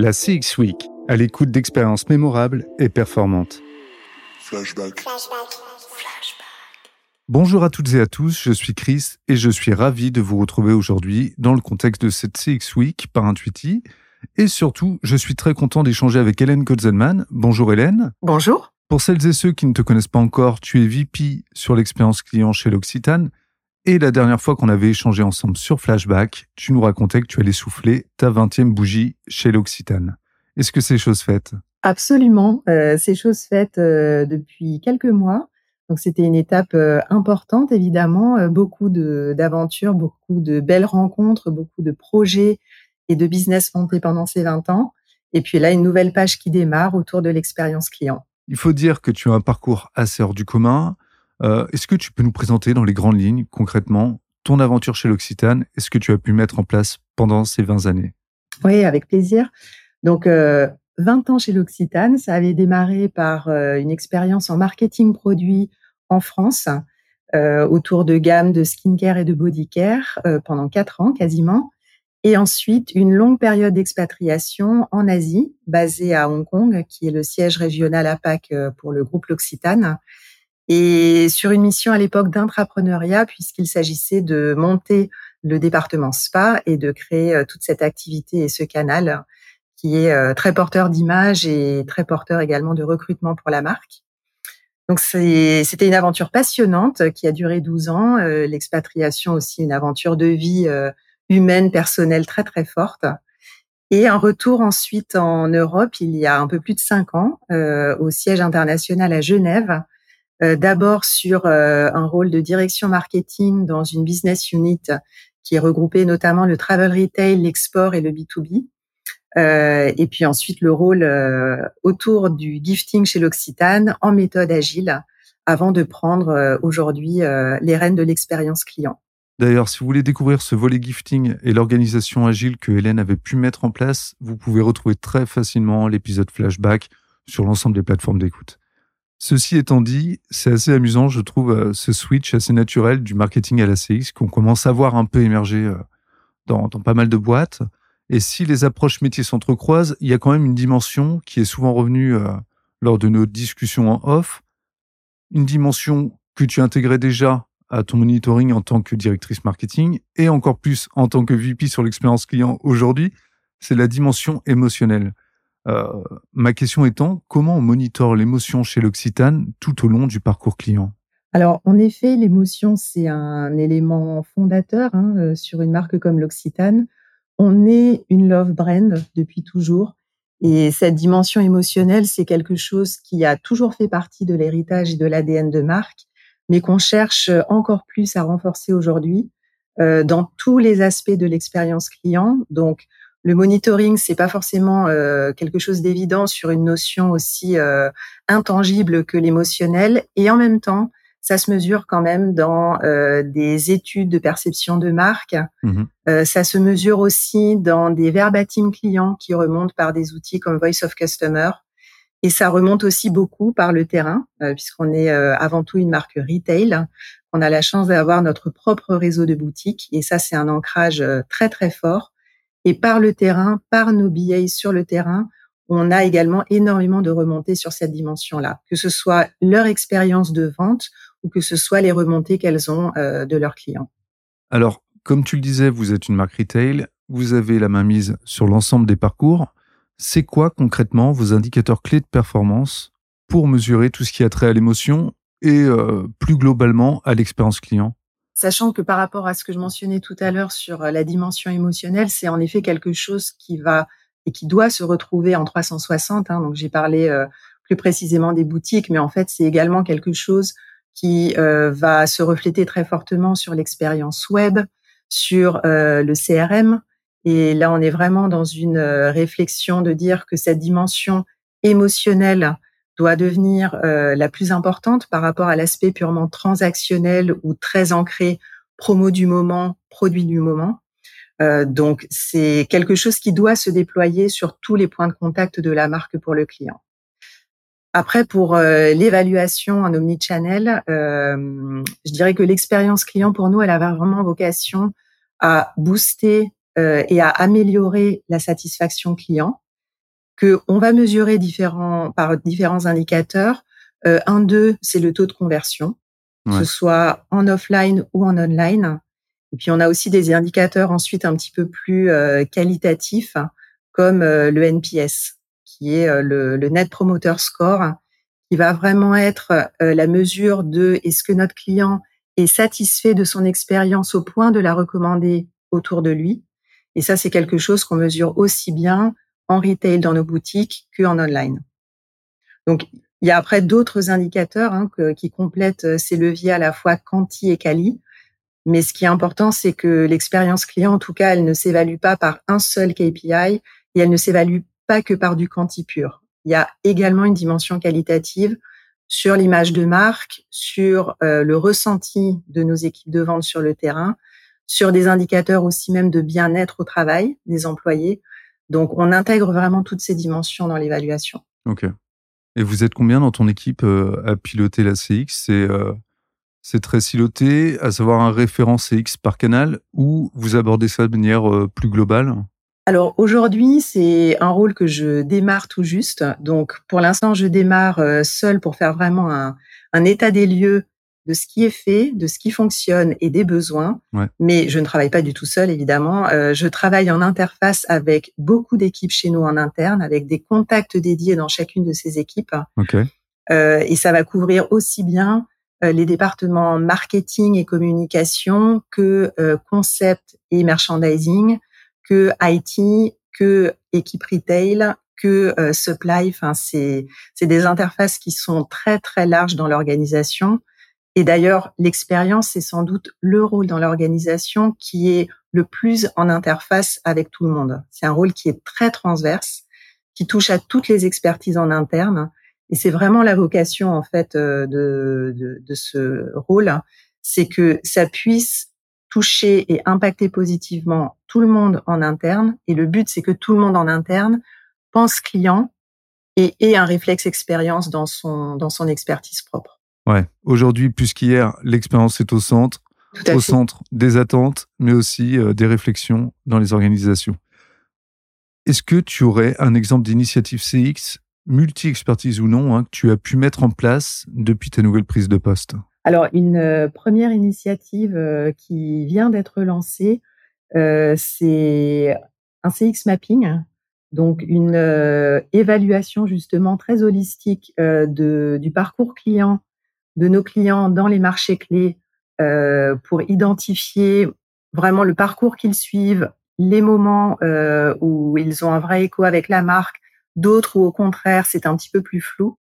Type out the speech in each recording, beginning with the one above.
La CX Week, à l'écoute d'expériences mémorables et performantes. Flashback. Bonjour à toutes et à tous, je suis Chris et je suis ravi de vous retrouver aujourd'hui dans le contexte de cette CX Week par Intuiti. Et surtout, je suis très content d'échanger avec Hélène Kotzelman. Bonjour Hélène. Bonjour. Pour celles et ceux qui ne te connaissent pas encore, tu es VP sur l'expérience client chez l'Occitane. Et la dernière fois qu'on avait échangé ensemble sur Flashback, tu nous racontais que tu allais souffler ta 20e bougie chez l'Occitane. Est-ce que c'est chose faite? Absolument, euh, c'est chose faite euh, depuis quelques mois. Donc c'était une étape euh, importante évidemment, beaucoup d'aventures, beaucoup de belles rencontres, beaucoup de projets et de business montés pendant ces 20 ans. Et puis là, une nouvelle page qui démarre autour de l'expérience client. Il faut dire que tu as un parcours assez hors du commun. Euh, Est-ce que tu peux nous présenter dans les grandes lignes, concrètement, ton aventure chez l'Occitane et ce que tu as pu mettre en place pendant ces 20 années? Oui, avec plaisir. Donc, euh, 20 ans chez l'Occitane, ça avait démarré par euh, une expérience en marketing produit en France, euh, autour de gammes de skincare et de bodycare pendant quatre ans quasiment. Et ensuite, une longue période d'expatriation en Asie, basée à Hong Kong, qui est le siège régional APAC pour le groupe L'Occitane. Et sur une mission à l'époque d'intrapreneuriat, puisqu'il s'agissait de monter le département spa et de créer euh, toute cette activité et ce canal qui est euh, très porteur d'image et très porteur également de recrutement pour la marque. Donc c'était une aventure passionnante qui a duré 12 ans. Euh, L'expatriation aussi, une aventure de vie humaine, personnelle très très forte. Et un retour ensuite en Europe il y a un peu plus de cinq ans au siège international à Genève. Euh, D'abord sur euh, un rôle de direction marketing dans une business unit qui regroupait notamment le travel retail, l'export et le B2B. Euh, et puis ensuite le rôle autour du gifting chez l'Occitane en méthode agile avant de prendre aujourd'hui les rênes de l'expérience client. D'ailleurs, si vous voulez découvrir ce volet gifting et l'organisation agile que Hélène avait pu mettre en place, vous pouvez retrouver très facilement l'épisode flashback sur l'ensemble des plateformes d'écoute. Ceci étant dit, c'est assez amusant, je trouve, euh, ce switch assez naturel du marketing à la CX qu'on commence à voir un peu émerger euh, dans, pas mal de boîtes. Et si les approches métiers s'entrecroisent, il y a quand même une dimension qui est souvent revenue euh, lors de nos discussions en off, une dimension que tu intégrais déjà à ton monitoring en tant que directrice marketing et encore plus en tant que VP sur l'expérience client aujourd'hui, c'est la dimension émotionnelle. Euh, ma question étant, comment on monitore l'émotion chez l'Occitane tout au long du parcours client? Alors en effet, l'émotion c'est un élément fondateur hein, euh, sur une marque comme l'Occitane. On est une love brand depuis toujours. Et cette dimension émotionnelle, c'est quelque chose qui a toujours fait partie de l'héritage et de l'ADN de marque, mais qu'on cherche encore plus à renforcer aujourd'hui euh, dans tous les aspects de l'expérience client. Donc, le monitoring, c'est pas forcément euh, quelque chose d'évident sur une notion aussi euh, intangible que l'émotionnel, et en même temps, ça se mesure quand même dans euh, des études de perception de marque. Mhm. Euh, ça se mesure aussi dans des verbatim clients qui remontent par des outils comme Voice of Customer. Et ça remonte aussi beaucoup par le terrain, euh, puisqu'on est euh, avant tout une marque retail. On a la chance d'avoir notre propre réseau de boutiques. Et ça, c'est un ancrage très, très fort. Et par le terrain, par nos billets sur le terrain, on a également énormément de remontées sur cette dimension-là, que ce soit leur expérience de vente ou que ce soit les remontées qu'elles ont euh, de leurs clients. Alors, comme tu le disais, vous êtes une marque retail, vous avez la main mise sur l'ensemble des parcours. C'est quoi concrètement vos indicateurs clés de performance pour mesurer tout ce qui a trait à l'émotion et euh, plus globalement à l'expérience client? Sachant que par rapport à ce que je mentionnais tout à l'heure sur euh, la dimension émotionnelle, c'est en effet quelque chose qui va et qui doit se retrouver en 360. Hein. Donc j'ai parlé euh, plus précisément des boutiques, mais en fait c'est également quelque chose qui euh, va se refléter très fortement sur l'expérience web, sur le CRM. Et là, on est vraiment dans une réflexion de dire que cette dimension émotionnelle doit devenir euh, la plus importante par rapport à l'aspect purement transactionnel ou très ancré promo du moment, produit du moment. Euh, donc, c'est quelque chose qui doit se déployer sur tous les points de contact de la marque pour le client. Après, pour euh, l'évaluation en omnichannel, euh, je dirais que l'expérience client pour nous, elle avait vraiment vocation à booster euh, et à améliorer la satisfaction client. Que on va mesurer différents par différents indicateurs. Euh, un d'eux, c'est le taux de conversion, que ce soit en offline ou en online. Et puis on a aussi des indicateurs ensuite un petit peu plus euh, qualitatifs, comme euh, le NPS, qui est euh, le, le, Net Promoter Score, qui va vraiment être la mesure de est-ce que notre client est satisfait de son expérience au point de la recommander autour de lui. Et ça, c'est quelque chose qu'on mesure aussi bien en retail dans nos boutiques qu'en online. Donc, il y a après d'autres indicateurs hein, qui complètent ces leviers à la fois quanti et quali. Mais ce qui est important, c'est que l'expérience client, en tout cas, elle ne s'évalue pas par un seul KPI et elle ne s'évalue pas que par du quanti pur. Il y a également une dimension qualitative sur l'image de marque, sur euh, le ressenti de nos équipes de vente sur le terrain, sur des indicateurs aussi même de bien-être au travail des employés. Donc, on intègre vraiment toutes ces dimensions dans l'évaluation. Ok. Et vous êtes combien dans ton équipe euh, à piloter la CX C'est euh, c'est très siloté, à savoir un référent CX par canal, ou vous abordez ça de manière euh, plus globale? Alors aujourd'hui, c'est un rôle que je démarre tout juste. Donc pour l'instant, je démarre seul pour faire vraiment un, un état des lieux de ce qui est fait, de ce qui fonctionne et des besoins. Mais je ne travaille pas du tout seul, évidemment. Euh, je travaille en interface avec beaucoup d'équipes chez nous en interne, avec des contacts dédiés dans chacune de ces équipes. Euh, et ça va couvrir aussi bien euh, les départements marketing et communication que concept et merchandising, que IT, que équipe retail, que supply. Enfin, c'est c'est des interfaces qui sont très très larges dans l'organisation et d'ailleurs, l'expérience, c'est sans doute le rôle dans l'organisation qui est le plus en interface avec tout le monde. C'est un rôle qui est très transverse, qui touche à toutes les expertises en interne. Et c'est vraiment la vocation, en fait, euh, de, de, de ce rôle, c'est que ça puisse toucher et impacter positivement tout le monde en interne. Et le but, c'est que tout le monde en interne pense client et ait un réflexe expérience dans son, dans son expertise propre. Ouais. Aujourd'hui, plus qu'hier, l'expérience est au centre, au centre des attentes, mais aussi euh, des réflexions dans les organisations. Est-ce que tu aurais un exemple d'initiative CX, multi-expertise ou non, hein, que tu as pu mettre en place depuis ta nouvelle prise de poste? Alors, une euh, première initiative euh, qui vient d'être lancée, c'est un CX mapping, donc une évaluation justement très holistique de, du parcours client de nos clients dans les marchés clés euh, pour identifier vraiment le parcours qu'ils suivent, les moments euh, où ils ont un vrai écho avec la marque, d'autres où au contraire c'est un petit peu plus flou.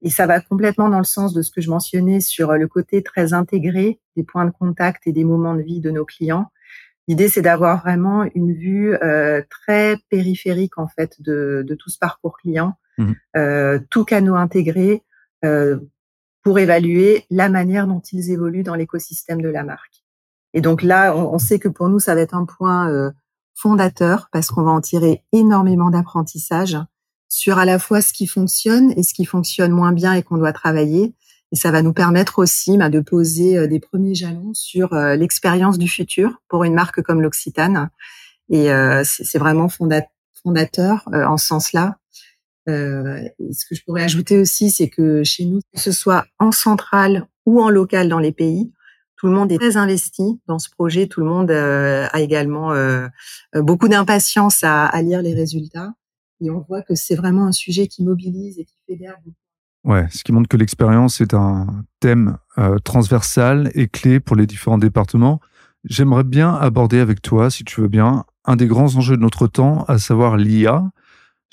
Et ça va complètement dans le sens de ce que je mentionnais sur le côté très intégré des points de contact et des moments de vie de nos clients. L'idée, c'est d'avoir vraiment une vue euh, très périphérique en fait de, tout ce parcours client, mmh. tout canot intégré, pour évaluer la manière dont ils évoluent dans l'écosystème de la marque. Et donc là, on, sait que pour nous, ça va être un point euh, fondateur parce qu'on va en tirer énormément d'apprentissage sur à la fois ce qui fonctionne et ce qui fonctionne moins bien et qu'on doit travailler. Et ça va nous permettre aussi bah, de poser euh, des premiers jalons sur euh, l'expérience du futur pour une marque comme l'Occitane. Et c'est vraiment fondateur en ce sens-là. Euh, ce que je pourrais ajouter aussi, c'est que chez nous, que ce soit en centrale ou en local dans les pays, tout le monde est très investi dans ce projet. Tout le monde euh, a également euh, beaucoup d'impatience à, lire les résultats. Et on voit que c'est vraiment un sujet qui mobilise et qui fédère beaucoup. Ouais, ce qui montre que l'expérience est un thème transversal et clé pour les différents départements. J'aimerais bien aborder avec toi, si tu veux bien, un des grands enjeux de notre temps, à savoir l'IA.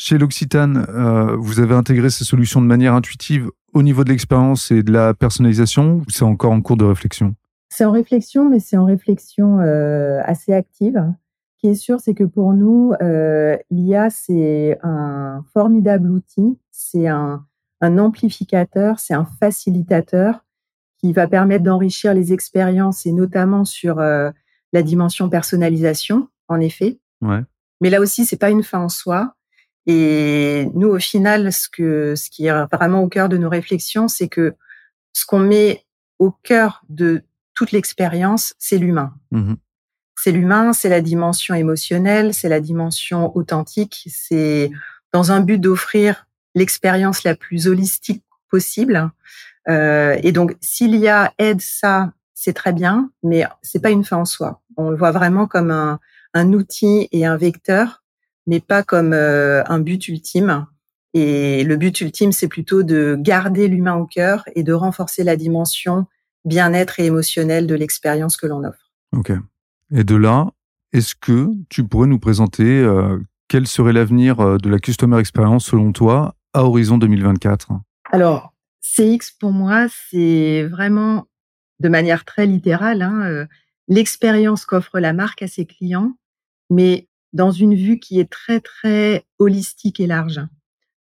Chez l'Occitane, euh, vous avez intégré ces solutions de manière intuitive au niveau de l'expérience et de la personnalisation ou c'est encore en cours de réflexion? C'est en réflexion, mais c'est en réflexion euh, assez active. Ce qui est sûr, c'est que pour nous, euh, l'IA, c'est un formidable outil, c'est un, un amplificateur, c'est un facilitateur qui va permettre d'enrichir les expériences et notamment sur la dimension personnalisation, en effet. Ouais. Mais là aussi, c'est pas une fin en soi. Et nous, au final, ce que, ce qui est vraiment au cœur de nos réflexions, c'est que ce qu'on met au cœur de toute l'expérience, c'est l'humain. Mmh c'est l'humain, c'est la dimension émotionnelle, c'est la dimension authentique, c'est dans un but d'offrir l'expérience la plus holistique possible. Euh, et donc, s'il y a aide, ça, c'est très bien, mais c'est pas une fin en soi. On le voit vraiment comme un, un outil et un vecteur, mais pas comme euh, un but ultime. Et le but ultime, c'est plutôt de garder l'humain au cœur et de renforcer la dimension bien-être et émotionnel de l'expérience que l'on offre. Ok. Et de là, est-ce que tu pourrais nous présenter euh, quel serait l'avenir euh, de la Customer Experience selon toi à horizon 2024 Alors, CX pour moi, c'est vraiment de manière très littérale hein, euh, l'expérience qu'offre la marque à ses clients, mais dans une vue qui est très très holistique et large.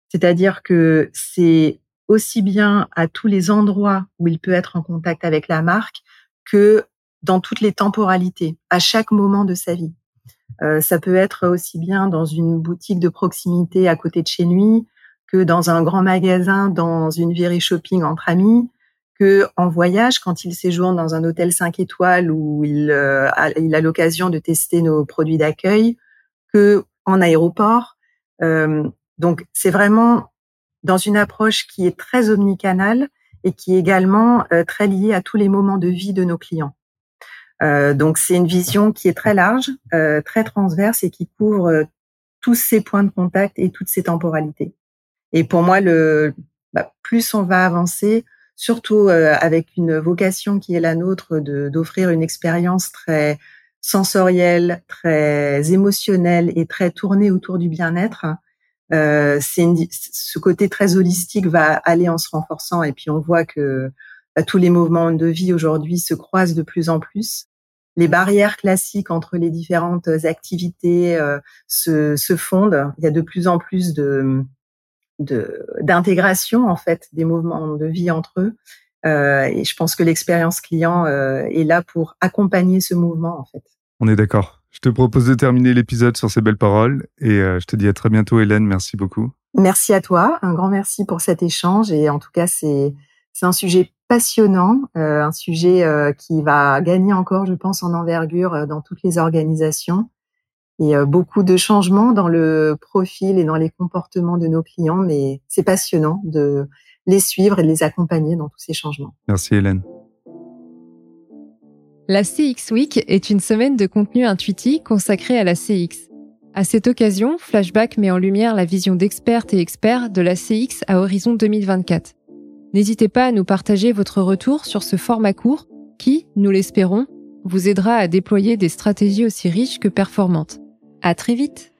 C'est-à-dire que c'est aussi bien à tous les endroits où il peut être en contact avec la marque que dans toutes les temporalités, à chaque moment de sa vie. Euh, ça peut être aussi bien dans une boutique de proximité à côté de chez lui que dans un grand magasin, dans une virée shopping entre amis, que en voyage quand il séjourne dans un hôtel 5 étoiles où il, euh, il a l'occasion de tester nos produits d'accueil, que en aéroport. Euh, donc c'est vraiment dans une approche qui est très omnicanale et qui est également euh, très liée à tous les moments de vie de nos clients. Euh, donc c'est une vision qui est très large, euh, très transverse et qui couvre euh, tous ces points de contact et toutes ces temporalités. Et pour moi, le bah, plus on va avancer, surtout euh, avec une vocation qui est la nôtre de d'offrir une expérience très sensorielle, très émotionnelle et très tournée autour du bien-être. Euh, ce côté très holistique va aller en se renforçant et puis on voit que bah, tous les mouvements de vie aujourd'hui se croisent de plus en plus les barrières classiques entre les différentes activités euh, se, se, fondent. Il y a de plus en plus de d'intégration en fait des mouvements de vie entre eux. Euh, et je pense que l'expérience client euh, est là pour accompagner ce mouvement en fait. On est d'accord. Je te propose de terminer l'épisode sur ces belles paroles et je te dis à très bientôt Hélène. Merci beaucoup. Merci à toi. Un grand merci pour cet échange et en tout cas c'est c'est un sujet passionnant, euh, un sujet euh, qui va gagner encore, je pense, en envergure euh, dans toutes les organisations et beaucoup de changements dans le profil et dans les comportements de nos clients, mais c'est passionnant de les suivre et de les accompagner dans tous ces changements. Merci Hélène. La CX Week est une semaine de contenu intuitif consacrée à la CX. À cette occasion, Flashback met en lumière la vision d'expertes et experts de la CX à horizon 2024. N'hésitez pas à nous partager votre retour sur ce format court qui, nous l'espérons, vous aidera à déployer des stratégies aussi riches que performantes. À très vite!